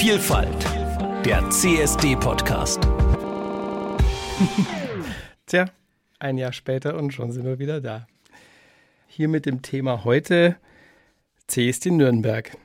Vielfalt, der CSD-Podcast. Tja, ein Jahr später und schon sind wir wieder da. Hier mit dem Thema heute CSD Nürnberg.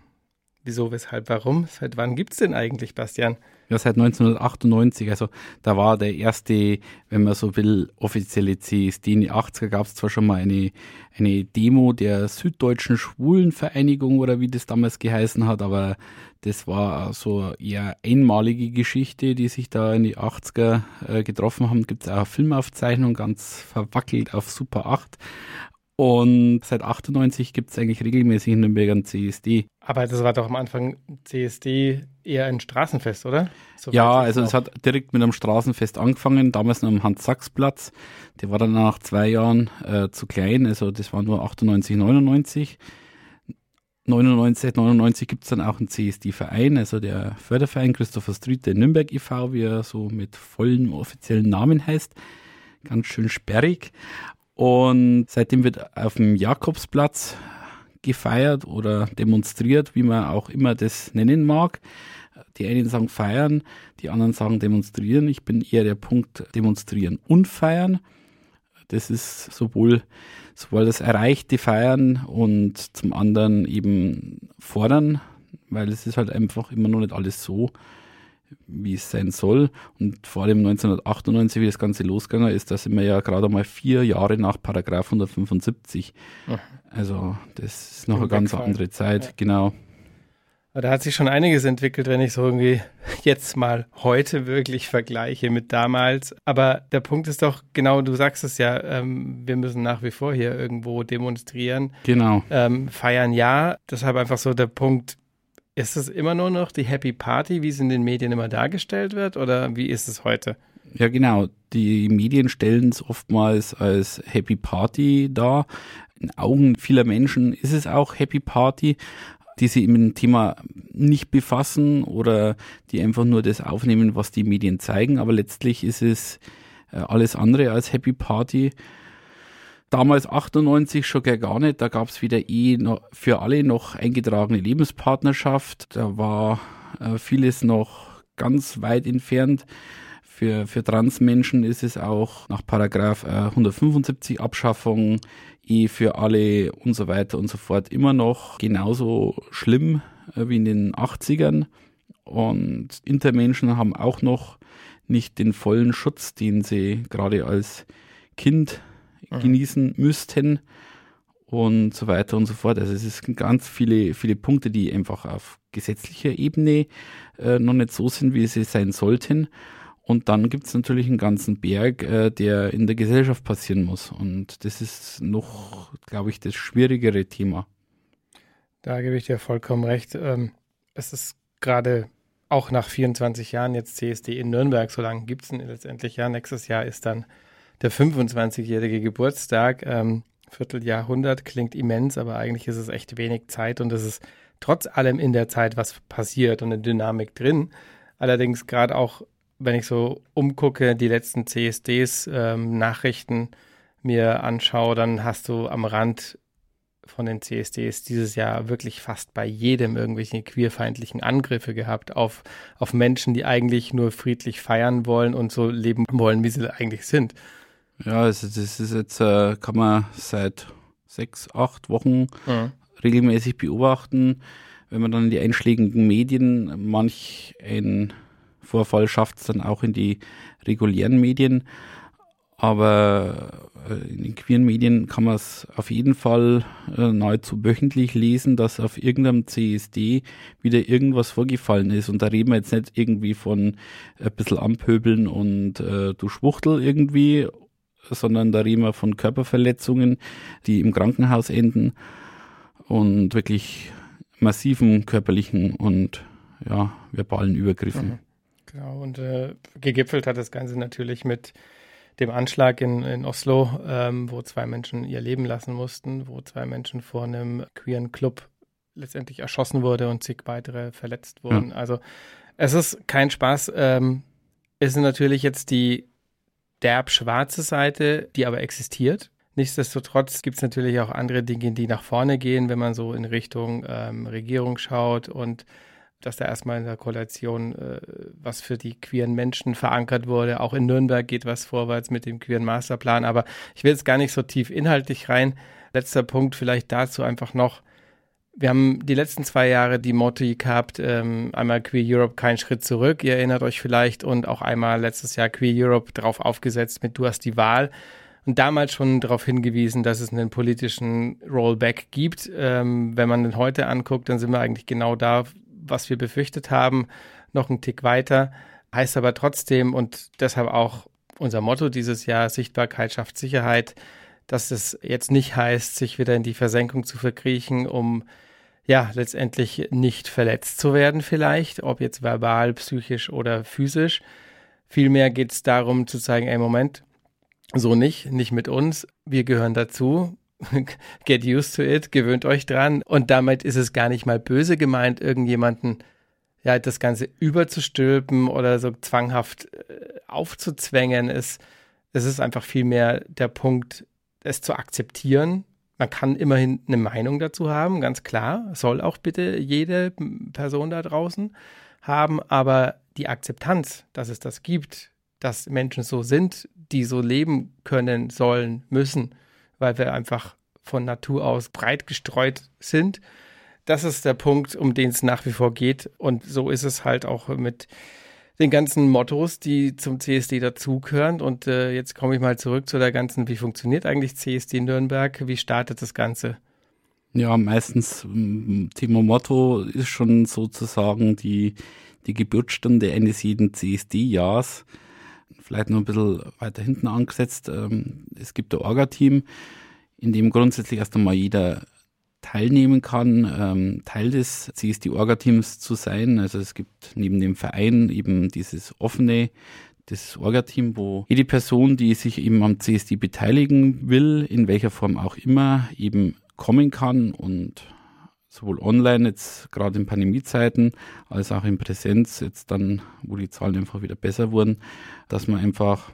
Wieso, weshalb, warum? Seit wann gibt es denn eigentlich, Bastian? Ja, seit 1998. Also da war der erste, wenn man so will, offizielle CSD. In den 80er gab es zwar schon mal eine, eine Demo der Süddeutschen Schwulenvereinigung oder wie das damals geheißen hat, aber das war so eher einmalige Geschichte, die sich da in die 80er äh, getroffen haben. Gibt es auch eine Filmaufzeichnung, ganz verwackelt auf Super 8. Und seit 98 gibt es eigentlich regelmäßig in Nürnberg ein CSD. Aber das war doch am Anfang CSD eher ein Straßenfest, oder? So ja, also es hat direkt mit einem Straßenfest angefangen, damals noch am Hans-Sachs-Platz. Der war dann nach zwei Jahren äh, zu klein, also das war nur 98, 99. 99, 99 gibt es dann auch einen CSD-Verein, also der Förderverein Christopher Street, der Nürnberg e.V., wie er so mit vollen offiziellen Namen heißt. Ganz schön sperrig. Und seitdem wird auf dem Jakobsplatz gefeiert oder demonstriert, wie man auch immer das nennen mag. Die einen sagen feiern, die anderen sagen demonstrieren. Ich bin eher der Punkt demonstrieren und feiern. Das ist sowohl, sowohl das erreichte Feiern und zum anderen eben fordern, weil es ist halt einfach immer noch nicht alles so, wie es sein soll. Und vor allem 1998, wie das Ganze losgegangen ist, da sind wir ja gerade mal vier Jahre nach Paragraph 175. Mhm. Also das ist noch eine ganz Wegfall. andere Zeit, ja. genau. Da hat sich schon einiges entwickelt, wenn ich so irgendwie jetzt mal heute wirklich vergleiche mit damals. Aber der Punkt ist doch, genau, du sagst es ja, ähm, wir müssen nach wie vor hier irgendwo demonstrieren. Genau. Ähm, feiern ja. Deshalb einfach so der Punkt, ist es immer nur noch die Happy Party, wie es in den Medien immer dargestellt wird, oder wie ist es heute? Ja, genau. Die Medien stellen es oftmals als Happy Party dar. In Augen vieler Menschen ist es auch Happy Party, die sich mit dem Thema nicht befassen oder die einfach nur das aufnehmen, was die Medien zeigen. Aber letztlich ist es äh, alles andere als Happy Party. Damals 98 schon gar nicht. Da gab es wieder eh für alle noch eingetragene Lebenspartnerschaft. Da war äh, vieles noch ganz weit entfernt. Für, für Transmenschen ist es auch nach Paragraph äh, 175 Abschaffung eh für alle und so weiter und so fort immer noch genauso schlimm äh, wie in den 80ern. Und Intermenschen haben auch noch nicht den vollen Schutz, den sie gerade als Kind mhm. genießen müssten und so weiter und so fort. Also es sind ganz viele, viele Punkte, die einfach auf gesetzlicher Ebene äh, noch nicht so sind, wie sie sein sollten. Und dann gibt es natürlich einen ganzen Berg, äh, der in der Gesellschaft passieren muss. Und das ist noch, glaube ich, das schwierigere Thema. Da gebe ich dir vollkommen recht. Ähm, es ist gerade auch nach 24 Jahren jetzt CSD in Nürnberg, so lange gibt es letztendlich ja. Nächstes Jahr ist dann der 25-jährige Geburtstag. Ähm, Vierteljahrhundert klingt immens, aber eigentlich ist es echt wenig Zeit und es ist trotz allem in der Zeit was passiert und eine Dynamik drin. Allerdings gerade auch, wenn ich so umgucke, die letzten CSDs, ähm, Nachrichten mir anschaue, dann hast du am Rand von den CSDs dieses Jahr wirklich fast bei jedem irgendwelche queerfeindlichen Angriffe gehabt auf, auf Menschen, die eigentlich nur friedlich feiern wollen und so leben wollen, wie sie eigentlich sind. Ja, also das ist jetzt, äh, kann man seit sechs, acht Wochen mhm. regelmäßig beobachten. Wenn man dann in die einschlägigen Medien, manch ein Vorfall schafft es dann auch in die regulären Medien. Aber äh, in den queeren Medien kann man es auf jeden Fall äh, nahezu wöchentlich lesen, dass auf irgendeinem CSD wieder irgendwas vorgefallen ist. Und da reden wir jetzt nicht irgendwie von ein bisschen Ampöbeln und äh, du Schwuchtel irgendwie sondern da reden wir von Körperverletzungen, die im Krankenhaus enden und wirklich massiven körperlichen und ja, verbalen Übergriffen. Mhm. Genau, und äh, gegipfelt hat das Ganze natürlich mit dem Anschlag in, in Oslo, ähm, wo zwei Menschen ihr Leben lassen mussten, wo zwei Menschen vor einem queeren Club letztendlich erschossen wurde und zig weitere verletzt wurden. Ja. Also es ist kein Spaß. Ähm, es sind natürlich jetzt die derb schwarze Seite, die aber existiert. Nichtsdestotrotz gibt es natürlich auch andere Dinge, die nach vorne gehen, wenn man so in Richtung ähm, Regierung schaut und dass da erstmal in der Koalition äh, was für die queeren Menschen verankert wurde. Auch in Nürnberg geht was vorwärts mit dem queeren Masterplan. Aber ich will jetzt gar nicht so tief inhaltlich rein. Letzter Punkt vielleicht dazu einfach noch. Wir haben die letzten zwei Jahre die Motto gehabt, ähm, einmal Queer Europe, kein Schritt zurück, ihr erinnert euch vielleicht, und auch einmal letztes Jahr Queer Europe drauf aufgesetzt mit Du hast die Wahl und damals schon darauf hingewiesen, dass es einen politischen Rollback gibt. Ähm, wenn man den heute anguckt, dann sind wir eigentlich genau da, was wir befürchtet haben, noch einen Tick weiter. Heißt aber trotzdem und deshalb auch unser Motto dieses Jahr, Sichtbarkeit schafft Sicherheit, dass es jetzt nicht heißt, sich wieder in die Versenkung zu verkriechen, um ja letztendlich nicht verletzt zu werden vielleicht, ob jetzt verbal, psychisch oder physisch. Vielmehr geht es darum zu zeigen, ey Moment, so nicht, nicht mit uns. Wir gehören dazu. Get used to it, gewöhnt euch dran. Und damit ist es gar nicht mal böse gemeint, irgendjemanden ja, das Ganze überzustülpen oder so zwanghaft äh, aufzuzwängen. Es, es ist einfach vielmehr der Punkt, es zu akzeptieren. Man kann immerhin eine Meinung dazu haben, ganz klar. Soll auch bitte jede Person da draußen haben. Aber die Akzeptanz, dass es das gibt, dass Menschen so sind, die so leben können, sollen, müssen, weil wir einfach von Natur aus breit gestreut sind. Das ist der Punkt, um den es nach wie vor geht. Und so ist es halt auch mit den ganzen Mottos, die zum CSD dazugehören. Und äh, jetzt komme ich mal zurück zu der ganzen, wie funktioniert eigentlich CSD Nürnberg? Wie startet das Ganze? Ja, meistens Thema Motto ist schon sozusagen die, die Geburtsstunde eines jeden CSD-Jahres vielleicht noch ein bisschen weiter hinten angesetzt. Ähm, es gibt ein Orga-Team, in dem grundsätzlich erst einmal jeder teilnehmen kann, ähm, Teil des CSD-Orga-Teams zu sein. Also es gibt neben dem Verein eben dieses offene, das Orga-Team, wo jede Person, die sich eben am CSD beteiligen will, in welcher Form auch immer, eben kommen kann und sowohl online jetzt gerade in Pandemiezeiten als auch in Präsenz jetzt dann, wo die Zahlen einfach wieder besser wurden, dass man einfach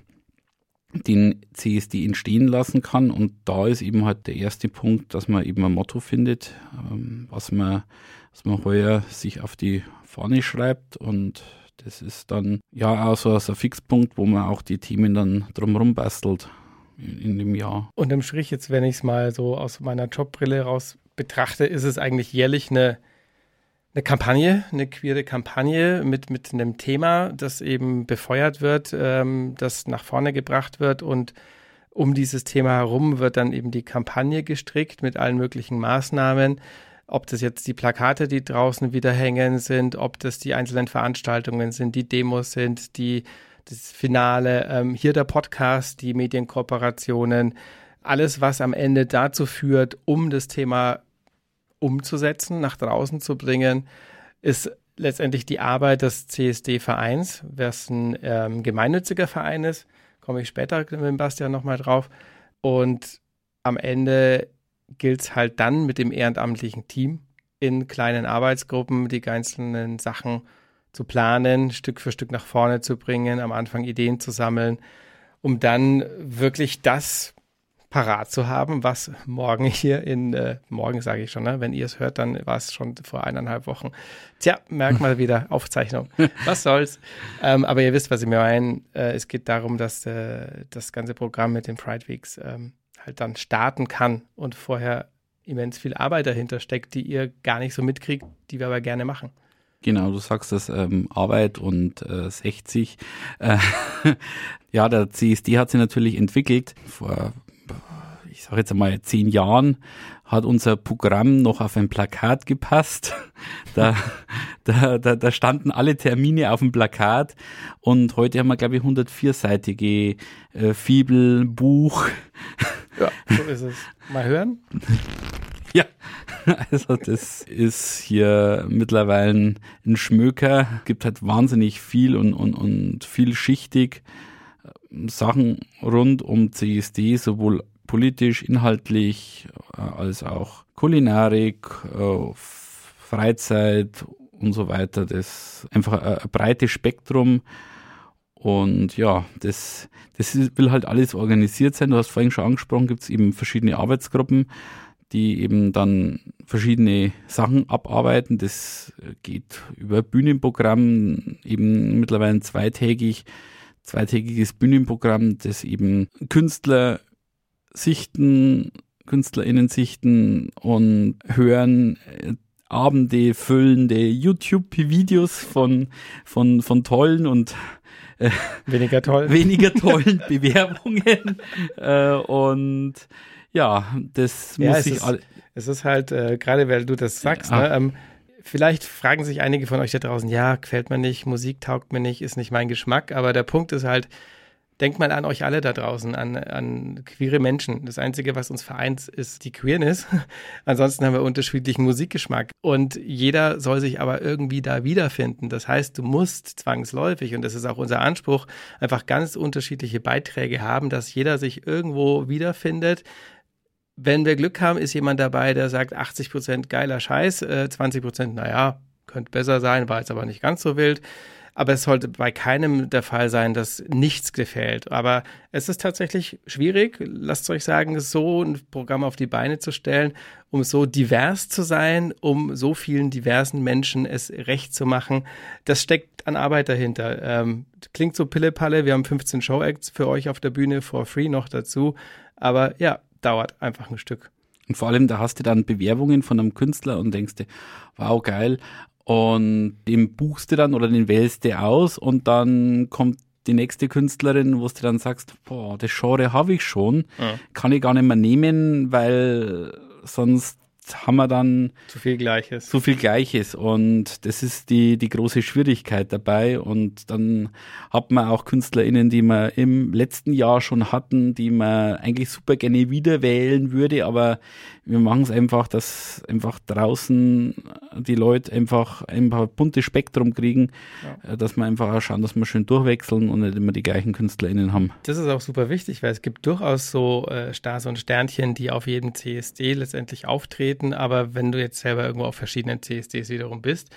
den CSD entstehen lassen kann und da ist eben halt der erste Punkt, dass man eben ein Motto findet, ähm, was man, was man heuer sich auf die Fahne schreibt und das ist dann ja auch so, ein Fixpunkt, wo man auch die Themen dann drumherum bastelt in, in dem Jahr. Unterm Strich jetzt, wenn ich es mal so aus meiner Jobbrille raus betrachte, ist es eigentlich jährlich eine, eine Kampagne, eine queere Kampagne mit, mit einem Thema, das eben befeuert wird, ähm, das nach vorne gebracht wird und um dieses Thema herum wird dann eben die Kampagne gestrickt mit allen möglichen Maßnahmen. Ob das jetzt die Plakate, die draußen wieder hängen sind, ob das die einzelnen Veranstaltungen sind, die Demos sind, die, das Finale, ähm, hier der Podcast, die Medienkooperationen, alles, was am Ende dazu führt, um das Thema umzusetzen, nach draußen zu bringen, ist letztendlich die Arbeit des CSD-Vereins, was ein ähm, gemeinnütziger Verein ist. Komme ich später mit Bastian nochmal drauf. Und am Ende gilt es halt dann mit dem ehrenamtlichen Team in kleinen Arbeitsgruppen die einzelnen Sachen zu planen, Stück für Stück nach vorne zu bringen, am Anfang Ideen zu sammeln, um dann wirklich das parat zu haben, was morgen hier in, äh, morgen sage ich schon, ne? wenn ihr es hört, dann war es schon vor eineinhalb Wochen. Tja, merk mal wieder, Aufzeichnung. Was soll's. Ähm, aber ihr wisst, was ich mir meine. Äh, es geht darum, dass äh, das ganze Programm mit den Pride Weeks ähm, halt dann starten kann und vorher immens viel Arbeit dahinter steckt, die ihr gar nicht so mitkriegt, die wir aber gerne machen. Genau, du sagst das ähm, Arbeit und äh, 60. Äh, ja, der CSD hat sich natürlich entwickelt. Vor ich sage jetzt einmal, zehn Jahren hat unser Programm noch auf ein Plakat gepasst. Da, da, da, da standen alle Termine auf dem Plakat und heute haben wir, glaube ich, 104-seitige äh, Fibelbuch. Ja, so ist es. Mal hören? Ja, also das ist hier mittlerweile ein Schmöker, gibt halt wahnsinnig viel und, und, und vielschichtig Sachen rund um CSD, sowohl politisch, inhaltlich, äh, als auch Kulinarik, äh, Freizeit und so weiter. Das ist einfach ein, breites Spektrum. Und ja, das, das will halt alles organisiert sein. Du hast vorhin schon angesprochen, gibt es eben verschiedene Arbeitsgruppen. die eben dann verschiedene Sachen abarbeiten. Das geht über Bühnenprogramm, eben mittlerweile zweitägig, zweitägiges Bühnenprogramm, das eben Künstler sichten, KünstlerInnen sichten und hören äh, Abende füllende YouTube-Videos von, von, von tollen und äh, weniger tollen, weniger tollen Bewerbungen. Äh, und ja, das ja, muss ich all. Es ist halt, äh, gerade weil du das sagst, ja. ne, ähm, vielleicht fragen sich einige von euch da draußen, ja, gefällt mir nicht, Musik taugt mir nicht, ist nicht mein Geschmack, aber der Punkt ist halt, denkt mal an euch alle da draußen, an, an queere Menschen. Das Einzige, was uns vereint, ist die Queerness. Ansonsten haben wir unterschiedlichen Musikgeschmack. Und jeder soll sich aber irgendwie da wiederfinden. Das heißt, du musst zwangsläufig, und das ist auch unser Anspruch, einfach ganz unterschiedliche Beiträge haben, dass jeder sich irgendwo wiederfindet. Wenn wir Glück haben, ist jemand dabei, der sagt 80 Prozent geiler Scheiß, äh, 20 Prozent, naja, könnte besser sein, war jetzt aber nicht ganz so wild. Aber es sollte bei keinem der Fall sein, dass nichts gefällt. Aber es ist tatsächlich schwierig, lasst euch sagen, so ein Programm auf die Beine zu stellen, um so divers zu sein, um so vielen diversen Menschen es recht zu machen. Das steckt an Arbeit dahinter. Ähm, klingt so pille-palle, wir haben 15 Show-Acts für euch auf der Bühne for free noch dazu. Aber ja, dauert einfach ein Stück. Und vor allem, da hast du dann Bewerbungen von einem Künstler und denkst dir, wow, geil, und den buchst du dann oder den wählst du aus und dann kommt die nächste Künstlerin, wo du dann sagst, boah, das Genre habe ich schon, ja. kann ich gar nicht mehr nehmen, weil sonst haben wir dann zu viel Gleiches. Zu viel Gleiches. Und das ist die, die große Schwierigkeit dabei. Und dann hat man auch KünstlerInnen, die wir im letzten Jahr schon hatten, die man eigentlich super gerne wieder wählen würde, aber wir machen es einfach, dass einfach draußen die Leute einfach ein paar buntes Spektrum kriegen, ja. Dass wir einfach auch schauen, dass wir schön durchwechseln und nicht immer die gleichen KünstlerInnen haben. Das ist auch super wichtig, weil es gibt durchaus so äh, Stars und Sternchen, die auf jedem CSD letztendlich auftreten, aber wenn du jetzt selber irgendwo auf verschiedenen CSDs wiederum bist,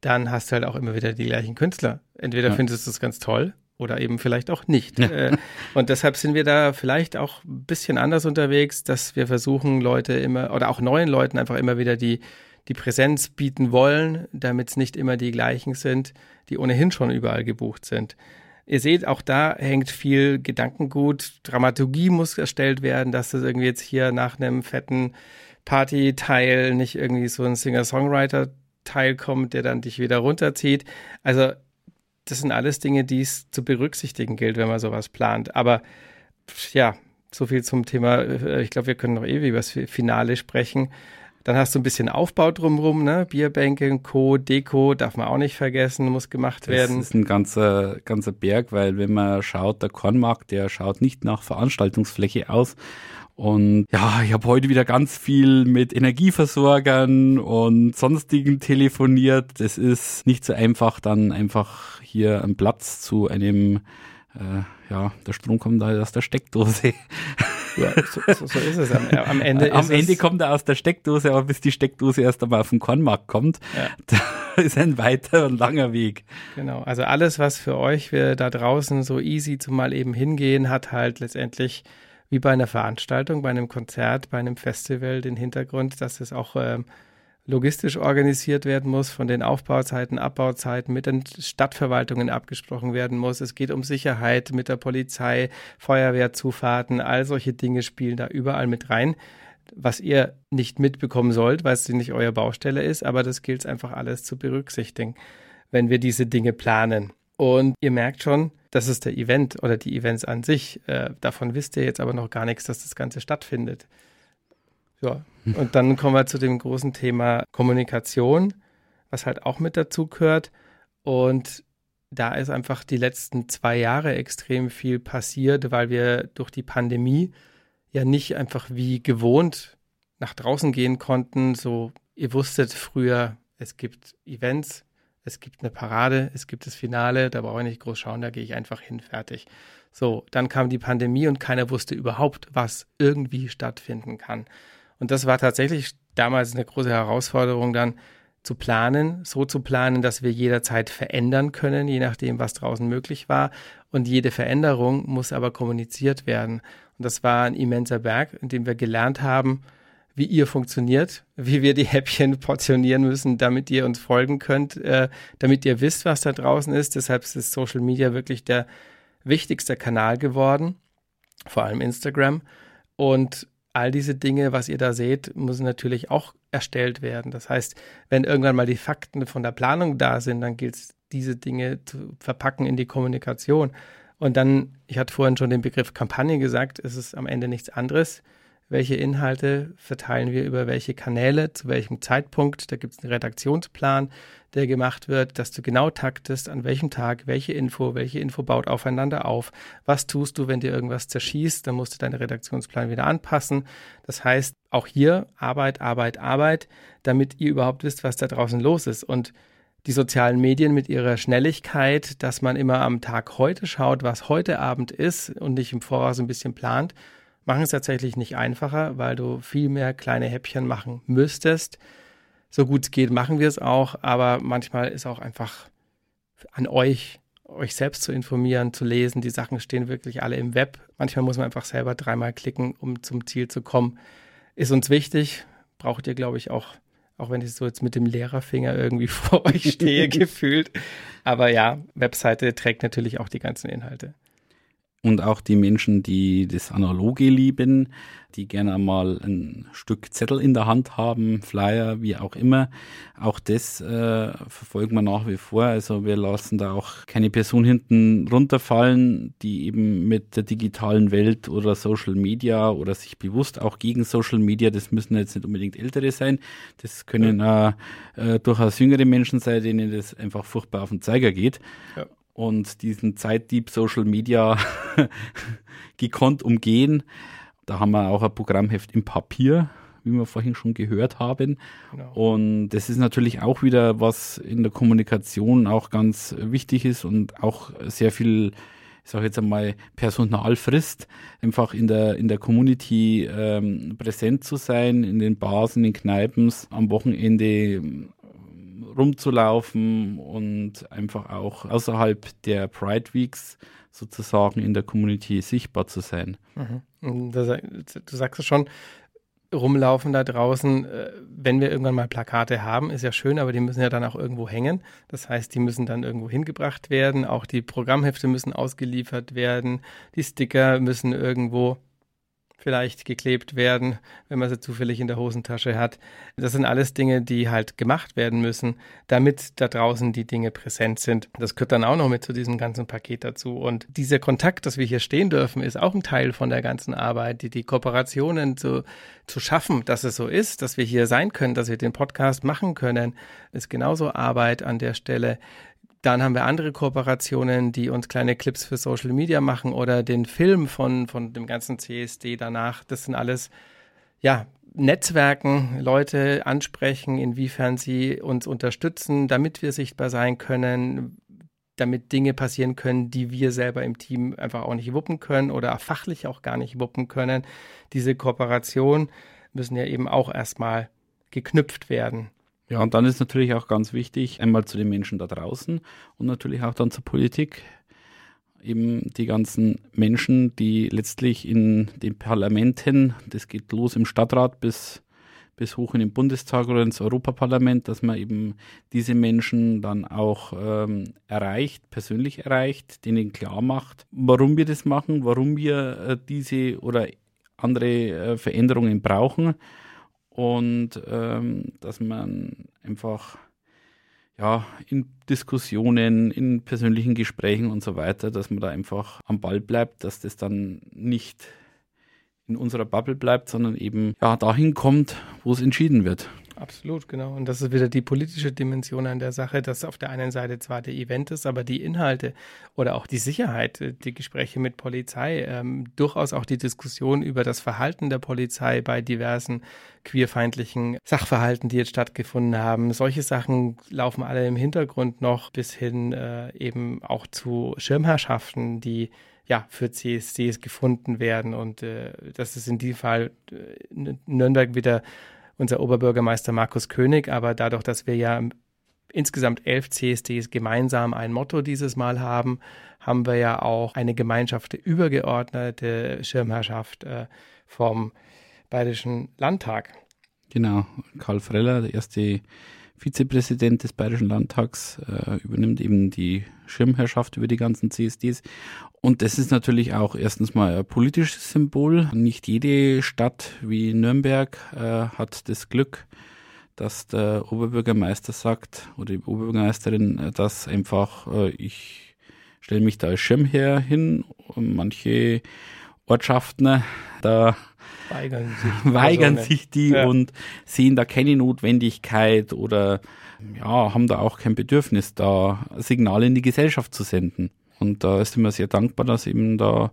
dann hast du halt auch immer wieder die gleichen Künstler. Entweder ja. findest du es ganz toll oder eben vielleicht auch nicht. Ja. Äh, und deshalb sind wir da vielleicht auch ein bisschen anders unterwegs, dass wir versuchen, Leute immer oder auch neuen Leuten einfach immer wieder die, die Präsenz bieten wollen, damit es nicht immer die gleichen sind, die ohnehin schon überall gebucht sind. Ihr seht, auch da hängt viel Gedankengut. Dramaturgie muss erstellt werden, dass das irgendwie jetzt hier nach einem fetten Party-Teil nicht irgendwie so ein Singer-Songwriter-Teil kommt, der dann dich wieder runterzieht. Also das sind alles Dinge, die es zu berücksichtigen gilt, wenn man sowas plant. Aber ja, so viel zum Thema. Äh, ich glaube, wir können noch ewig über das Finale sprechen. Dann hast du ein bisschen Aufbau drumherum, ne? Bierbänke, Co., Deko, darf man auch nicht vergessen, muss gemacht werden. Das ist ein ganzer, ganzer Berg, weil wenn man schaut, der Kornmarkt, der schaut nicht nach Veranstaltungsfläche aus. Und ja, ich habe heute wieder ganz viel mit Energieversorgern und sonstigen telefoniert. Das ist nicht so einfach, dann einfach hier einen Platz zu einem, ja, der Strom kommt da aus der Steckdose. Ja, so, so, so ist es. Am, am Ende, am Ende kommt er aus der Steckdose, aber bis die Steckdose erst einmal auf den Kornmarkt kommt, ja. da ist ein weiter und langer Weg. Genau, also alles, was für euch wir da draußen so easy zum mal eben hingehen, hat halt letztendlich wie bei einer Veranstaltung, bei einem Konzert, bei einem Festival den Hintergrund, dass es auch ähm, logistisch organisiert werden muss, von den Aufbauzeiten, Abbauzeiten mit den Stadtverwaltungen abgesprochen werden muss. Es geht um Sicherheit mit der Polizei, Feuerwehrzufahrten, all solche Dinge spielen da überall mit rein, was ihr nicht mitbekommen sollt, weil es nicht euer Baustelle ist, aber das gilt einfach alles zu berücksichtigen, wenn wir diese Dinge planen. Und ihr merkt schon, das ist der Event oder die Events an sich. Äh, davon wisst ihr jetzt aber noch gar nichts, dass das Ganze stattfindet. Ja, und dann kommen wir zu dem großen Thema Kommunikation, was halt auch mit dazu gehört. Und da ist einfach die letzten zwei Jahre extrem viel passiert, weil wir durch die Pandemie ja nicht einfach wie gewohnt nach draußen gehen konnten. So, ihr wusstet früher, es gibt Events, es gibt eine Parade, es gibt das Finale, da brauche ich nicht groß schauen, da gehe ich einfach hin, fertig. So, dann kam die Pandemie und keiner wusste überhaupt, was irgendwie stattfinden kann. Und das war tatsächlich damals eine große Herausforderung dann zu planen, so zu planen, dass wir jederzeit verändern können, je nachdem, was draußen möglich war. Und jede Veränderung muss aber kommuniziert werden. Und das war ein immenser Berg, in dem wir gelernt haben, wie ihr funktioniert, wie wir die Häppchen portionieren müssen, damit ihr uns folgen könnt, äh, damit ihr wisst, was da draußen ist. Deshalb ist Social Media wirklich der wichtigste Kanal geworden, vor allem Instagram. Und all diese Dinge, was ihr da seht, müssen natürlich auch erstellt werden. Das heißt, wenn irgendwann mal die Fakten von der Planung da sind, dann gilt es, diese Dinge zu verpacken in die Kommunikation. Und dann, ich hatte vorhin schon den Begriff Kampagne gesagt, ist es am Ende nichts anderes welche Inhalte verteilen wir über welche Kanäle, zu welchem Zeitpunkt. Da gibt es einen Redaktionsplan, der gemacht wird, dass du genau taktest, an welchem Tag, welche Info, welche Info baut aufeinander auf. Was tust du, wenn dir irgendwas zerschießt? Dann musst du deinen Redaktionsplan wieder anpassen. Das heißt, auch hier Arbeit, Arbeit, Arbeit, damit ihr überhaupt wisst, was da draußen los ist. Und die sozialen Medien mit ihrer Schnelligkeit, dass man immer am Tag heute schaut, was heute Abend ist und nicht im Voraus ein bisschen plant, machen es tatsächlich nicht einfacher, weil du viel mehr kleine Häppchen machen müsstest. So gut es geht, machen wir es auch, aber manchmal ist auch einfach an euch, euch selbst zu informieren, zu lesen. Die Sachen stehen wirklich alle im Web. Manchmal muss man einfach selber dreimal klicken, um zum Ziel zu kommen. Ist uns wichtig, braucht ihr, glaube ich, auch, auch wenn ich so jetzt mit dem Lehrerfinger irgendwie vor euch stehe, gefühlt. Aber ja, Webseite trägt natürlich auch die ganzen Inhalte und auch die Menschen, die das Analoge lieben, die gerne mal ein Stück Zettel in der Hand haben, Flyer, wie auch immer. Auch das äh, verfolgen wir nach wie vor. Also wir lassen da auch keine Person hinten runterfallen, die eben mit der digitalen Welt oder Social Media oder sich bewusst auch gegen Social Media, das müssen jetzt nicht unbedingt Ältere sein, das können ja. äh, durchaus jüngere Menschen sein, denen das einfach furchtbar auf den Zeiger geht. Ja und diesen Zeitdieb Social Media gekonnt umgehen. Da haben wir auch ein Programmheft im Papier, wie wir vorhin schon gehört haben. Genau. Und das ist natürlich auch wieder, was in der Kommunikation auch ganz wichtig ist und auch sehr viel, ich sage jetzt einmal, Personal frisst, einfach in der, in der Community ähm, präsent zu sein, in den Bars, in den Kneipen, am Wochenende rumzulaufen und einfach auch außerhalb der Pride Weeks sozusagen in der Community sichtbar zu sein. Mhm. du sagst es schon, rumlaufen da draußen, äh, wenn wir irgendwann mal Plakate haben, ist ja schön, aber die müssen ja dann auch irgendwo hängen. Das heißt, die müssen dann irgendwo hingebracht werden. Auch die Programmhefte müssen ausgeliefert werden. Die Sticker müssen irgendwo vielleicht geklebt werden, wenn man sie zufällig in der Hosentasche hat. Das sind alles Dinge, die halt gemacht werden müssen, damit da draußen die Dinge präsent sind. Das gehört dann auch noch mit zu diesem ganzen Paket dazu. Und dieser Kontakt, dass wir hier stehen dürfen, ist auch ein Teil von der ganzen Arbeit, die, die Kooperationen zu, zu schaffen, dass es so ist, dass wir hier sein können, dass wir den Podcast machen können, ist genauso Arbeit an der Stelle. Dann haben wir andere Kooperationen, die uns kleine Clips für Social Media machen oder den Film von, von dem ganzen CSD danach. Das sind alles, ja, Netzwerken, Leute ansprechen, inwiefern sie uns unterstützen, damit wir sichtbar sein können, damit Dinge passieren können, die wir selber im Team einfach auch nicht wuppen können oder fachlich auch gar nicht wuppen können. Diese Kooperation müssen ja eben auch erstmal geknüpft werden. Ja, und dann ist natürlich auch ganz wichtig, einmal zu den Menschen da draußen und natürlich auch dann zur Politik, eben die ganzen Menschen, die letztlich in den Parlamenten, das geht los im Stadtrat bis, bis hoch in den Bundestag oder ins Europaparlament, dass man eben diese Menschen dann auch ähm, erreicht, persönlich erreicht, denen klar macht, warum wir das machen, warum wir äh, diese oder andere äh, Veränderungen brauchen und ähm, dass man einfach ja, in Diskussionen, in persönlichen Gesprächen und so weiter, dass man da einfach am Ball bleibt, dass das dann nicht in unserer Bubble bleibt, sondern eben ja, dahin kommt, wo es entschieden wird. Absolut, genau. Und das ist wieder die politische Dimension an der Sache, dass auf der einen Seite zwar der Event ist, aber die Inhalte oder auch die Sicherheit, äh, die Gespräche mit Polizei, ähm, durchaus auch die Diskussion über das Verhalten der Polizei bei diversen queerfeindlichen Sachverhalten, die jetzt stattgefunden haben. Solche Sachen laufen alle im Hintergrund noch bis hin äh, eben auch zu Schirmherrschaften, die ja, für CSCs gefunden werden. Und äh, das ist in diesem Fall äh, Nürnberg wieder unser Oberbürgermeister Markus König, aber dadurch, dass wir ja insgesamt elf CSDs gemeinsam ein Motto dieses Mal haben, haben wir ja auch eine Gemeinschaft übergeordnete Schirmherrschaft äh, vom Bayerischen Landtag. Genau, Karl Freller, der erste Vizepräsident des Bayerischen Landtags, äh, übernimmt eben die Schirmherrschaft über die ganzen CSDs. Und das ist natürlich auch erstens mal ein politisches Symbol. Nicht jede Stadt wie Nürnberg äh, hat das Glück, dass der Oberbürgermeister sagt oder die Oberbürgermeisterin, äh, dass einfach äh, ich stelle mich da als Schirmherr hin und manche Ortschaften da weigern sich, weigern sich die ja. und sehen da keine Notwendigkeit oder ja, haben da auch kein Bedürfnis, da Signale in die Gesellschaft zu senden. Und da ist immer sehr dankbar, dass eben da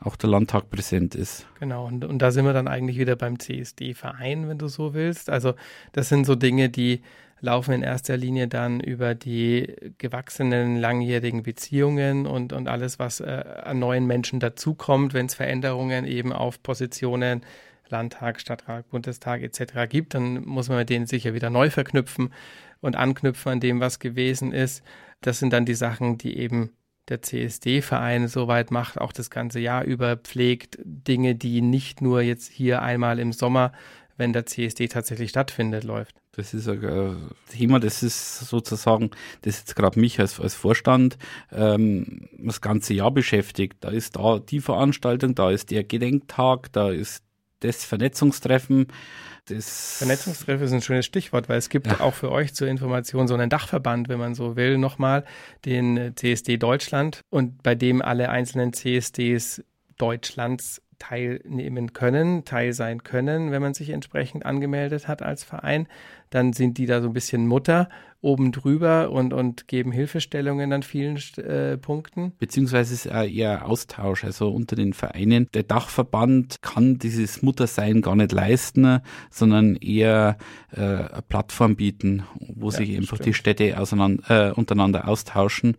auch der Landtag präsent ist. Genau, und, und da sind wir dann eigentlich wieder beim CSD-Verein, wenn du so willst. Also das sind so Dinge, die laufen in erster Linie dann über die gewachsenen langjährigen Beziehungen und, und alles, was äh, an neuen Menschen dazukommt, wenn es Veränderungen eben auf Positionen Landtag, Stadtrat, Bundestag etc. gibt, dann muss man mit denen sicher wieder neu verknüpfen und anknüpfen an dem, was gewesen ist. Das sind dann die Sachen, die eben der CSD-Verein soweit macht, auch das ganze Jahr über pflegt, Dinge, die nicht nur jetzt hier einmal im Sommer, wenn der CSD tatsächlich stattfindet, läuft. Das ist ein äh, Thema, das ist sozusagen, das jetzt gerade mich als, als Vorstand ähm, das ganze Jahr beschäftigt. Da ist da die Veranstaltung, da ist der Gedenktag, da ist das Vernetzungstreffen. Das Vernetzungstreffen ist ein schönes Stichwort, weil es gibt ja. auch für euch zur Information so einen Dachverband, wenn man so will, nochmal, den CSD Deutschland und bei dem alle einzelnen CSDs Deutschlands teilnehmen können, teil sein können, wenn man sich entsprechend angemeldet hat als Verein. Dann sind die da so ein bisschen Mutter oben drüber und, und geben Hilfestellungen an vielen äh, Punkten. Beziehungsweise ist es eher Austausch, also unter den Vereinen. Der Dachverband kann dieses Muttersein gar nicht leisten, sondern eher äh, eine Plattform bieten, wo ja, sich einfach stimmt. die Städte auseinander, äh, untereinander austauschen,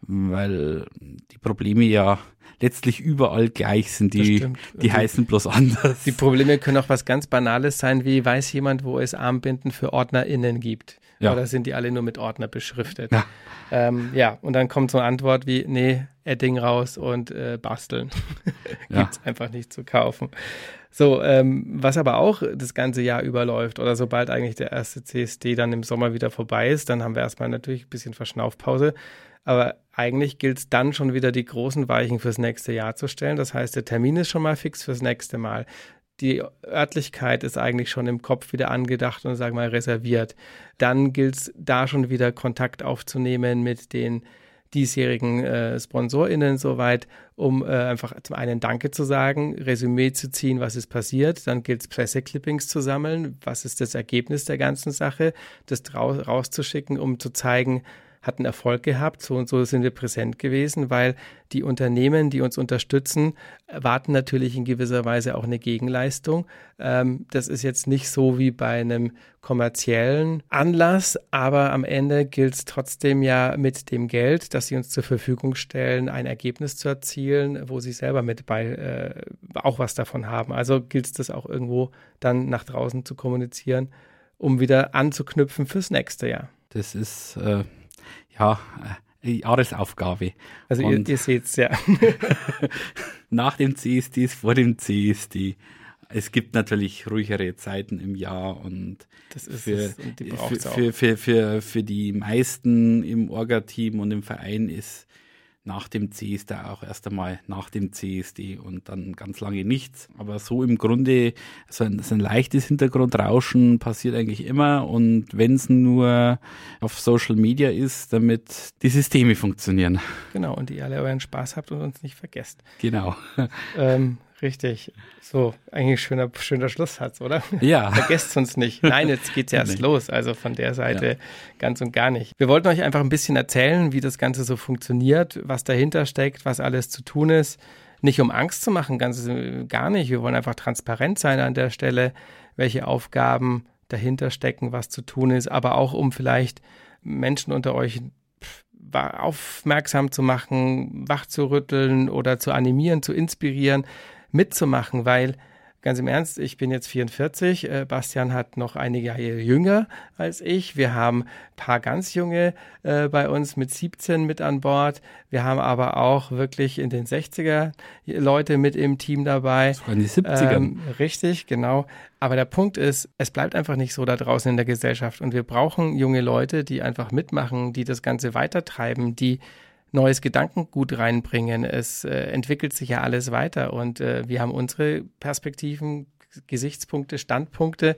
weil die Probleme ja letztlich überall gleich sind. Die, die heißen bloß anders. Die Probleme können auch was ganz Banales sein, wie weiß jemand, wo es Armbinden für OrdnerInnen gibt. Ja. Oder sind die alle nur mit Ordner beschriftet? Ja. Ähm, ja, und dann kommt so eine Antwort wie, nee, Edding raus und äh, basteln. Gibt's ja. einfach nicht zu kaufen. So, ähm, was aber auch das ganze Jahr überläuft oder sobald eigentlich der erste CSD dann im Sommer wieder vorbei ist, dann haben wir erstmal natürlich ein bisschen Verschnaufpause. Aber eigentlich gilt es dann schon wieder die großen Weichen fürs nächste Jahr zu stellen. Das heißt, der Termin ist schon mal fix fürs nächste Mal. Die Örtlichkeit ist eigentlich schon im Kopf wieder angedacht und sagen wir mal reserviert. Dann gilt es da schon wieder Kontakt aufzunehmen mit den diesjährigen äh, SponsorInnen soweit, um äh, einfach zum einen Danke zu sagen, Resümee zu ziehen, was ist passiert. Dann gilt es Presseclippings zu sammeln, was ist das Ergebnis der ganzen Sache, das rauszuschicken, um zu zeigen, hatten Erfolg gehabt, so und so sind wir präsent gewesen, weil die Unternehmen, die uns unterstützen, erwarten natürlich in gewisser Weise auch eine Gegenleistung. Ähm, das ist jetzt nicht so wie bei einem kommerziellen Anlass, aber am Ende gilt es trotzdem ja mit dem Geld, das sie uns zur Verfügung stellen, ein Ergebnis zu erzielen, wo sie selber mit bei äh, auch was davon haben. Also gilt es das auch irgendwo dann nach draußen zu kommunizieren, um wieder anzuknüpfen fürs nächste Jahr. Das ist äh ja, äh, Jahresaufgabe. Also ihr, ihr seht es ja. nach dem CSD ist vor dem CSD. Es gibt natürlich ruhigere Zeiten im Jahr und, für, und für, für, für, für, für die meisten im Orga-Team und im Verein ist nach dem CSD auch erst einmal nach dem CSD und dann ganz lange nichts. Aber so im Grunde, so ein, so ein leichtes Hintergrundrauschen passiert eigentlich immer und wenn es nur auf Social Media ist, damit die Systeme funktionieren. Genau, und ihr alle euren Spaß habt und uns nicht vergesst. Genau. Ähm, Richtig. So, eigentlich schöner, schöner Schlusssatz, oder? Ja. Vergesst uns nicht. Nein, jetzt geht's erst nee. los. Also von der Seite ja. ganz und gar nicht. Wir wollten euch einfach ein bisschen erzählen, wie das Ganze so funktioniert, was dahinter steckt, was alles zu tun ist. Nicht um Angst zu machen, ganz gar nicht. Wir wollen einfach transparent sein an der Stelle, welche Aufgaben dahinter stecken, was zu tun ist, aber auch um vielleicht Menschen unter euch aufmerksam zu machen, wach zu rütteln oder zu animieren, zu inspirieren, mitzumachen, weil ganz im Ernst, ich bin jetzt 44, äh, Bastian hat noch einige Jahre jünger als ich. Wir haben ein paar ganz junge äh, bei uns mit 17 mit an Bord. Wir haben aber auch wirklich in den 60er Leute mit im Team dabei. Das waren die 70er. Ähm, richtig, genau. Aber der Punkt ist, es bleibt einfach nicht so da draußen in der Gesellschaft und wir brauchen junge Leute, die einfach mitmachen, die das Ganze weitertreiben, die neues Gedankengut reinbringen. Es äh, entwickelt sich ja alles weiter und äh, wir haben unsere Perspektiven, Gesichtspunkte, Standpunkte.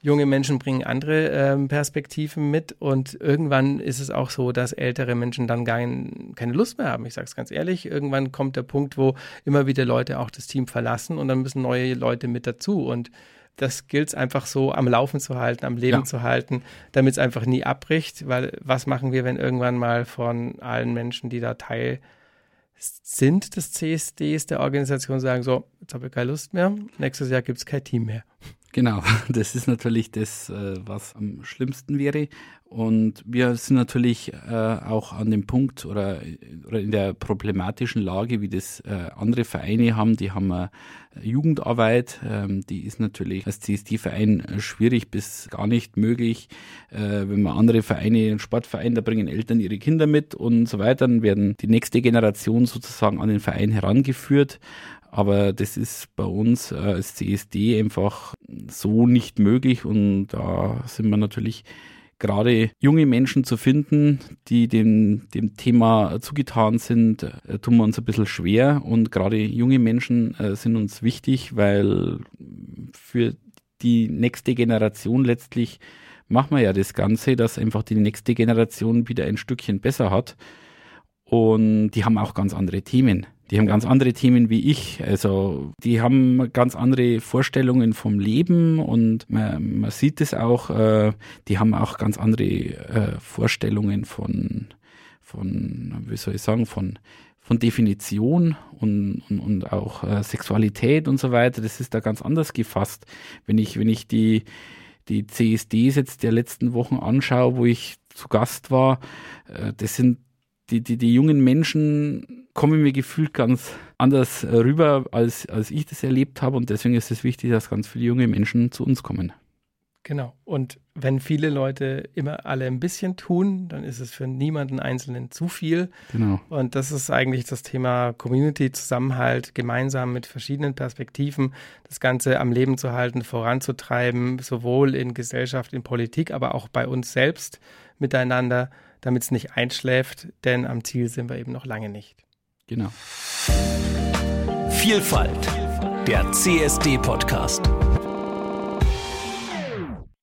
Junge Menschen bringen andere äh, Perspektiven mit und irgendwann ist es auch so, dass ältere Menschen dann gar keine Lust mehr haben. Ich sage es ganz ehrlich, irgendwann kommt der Punkt, wo immer wieder Leute auch das Team verlassen und dann müssen neue Leute mit dazu und das gilt es einfach so am Laufen zu halten, am Leben ja. zu halten, damit es einfach nie abbricht, weil was machen wir, wenn irgendwann mal von allen Menschen, die da Teil sind des CSDs, der Organisation, sagen, so, jetzt habe ich keine Lust mehr, nächstes Jahr gibt es kein Team mehr. Genau, das ist natürlich das, äh, was am schlimmsten wäre. Und wir sind natürlich äh, auch an dem Punkt oder, oder in der problematischen Lage, wie das äh, andere Vereine haben. Die haben eine Jugendarbeit, ähm, die ist natürlich als CSD-Verein schwierig bis gar nicht möglich. wenn man andere Vereine, einen Sportverein, da bringen Eltern ihre Kinder mit und so weiter, dann werden die nächste Generation sozusagen an den Verein herangeführt. Aber das ist bei uns äh, als CSD einfach so nicht möglich und da sind wir natürlich gerade junge Menschen zu finden, die dem, dem Thema zugetan sind, äh, tun wir uns ein bisschen schwer und gerade junge Menschen äh, sind uns wichtig, weil für die nächste Generation letztlich machen wir ja das Ganze, dass einfach die nächste Generation wieder ein Stückchen besser hat und die haben auch ganz andere Themen. Die haben ganz andere Themen wie ich. Also die haben ganz andere Vorstellungen vom Leben und man, man sieht es auch, äh, die haben auch ganz andere äh, Vorstellungen von, von, wie soll ich sagen, von, von Definition und, und, und auch äh, Sexualität und so weiter. Das ist da ganz anders gefasst. Wenn ich, wenn ich die, die CSDs jetzt der letzten Wochen anschaue, wo ich zu Gast war, äh, das sind die, die, die jungen Menschen kommen mir gefühlt ganz anders rüber, als, als ich das erlebt habe. Und deswegen ist es wichtig, dass ganz viele junge Menschen zu uns kommen. Genau. Und wenn viele Leute immer alle ein bisschen tun, dann ist es für niemanden Einzelnen zu viel. Genau. Und das ist eigentlich das Thema Community, Zusammenhalt, gemeinsam mit verschiedenen Perspektiven das Ganze am Leben zu halten, voranzutreiben, sowohl in Gesellschaft, in Politik, aber auch bei uns selbst miteinander, damit es nicht einschläft, denn am Ziel sind wir eben noch lange nicht. Genau. Vielfalt, der CSD-Podcast.